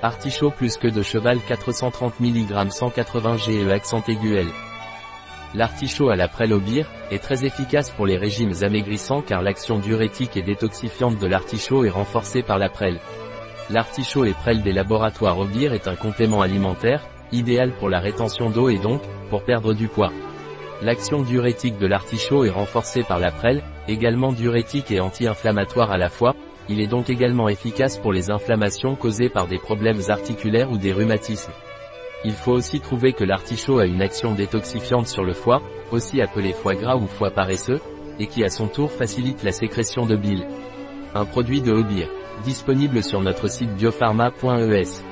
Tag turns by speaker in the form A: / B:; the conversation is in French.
A: Artichaut plus que de cheval 430 mg 180 GE accent aigu. L'artichaut à la prêle au bir, est très efficace pour les régimes amaigrissants car l'action diurétique et détoxifiante de l'artichaut est renforcée par la prêle. L'artichaut et prêle des laboratoires au bir est un complément alimentaire, idéal pour la rétention d'eau et donc, pour perdre du poids. L'action diurétique de l'artichaut est renforcée par la prêle, également diurétique et anti-inflammatoire à la fois, il est donc également efficace pour les inflammations causées par des problèmes articulaires ou des rhumatismes. Il faut aussi trouver que l'artichaut a une action détoxifiante sur le foie, aussi appelé foie gras ou foie paresseux, et qui à son tour facilite la sécrétion de bile. Un produit de Hobir, disponible sur notre site biopharma.es.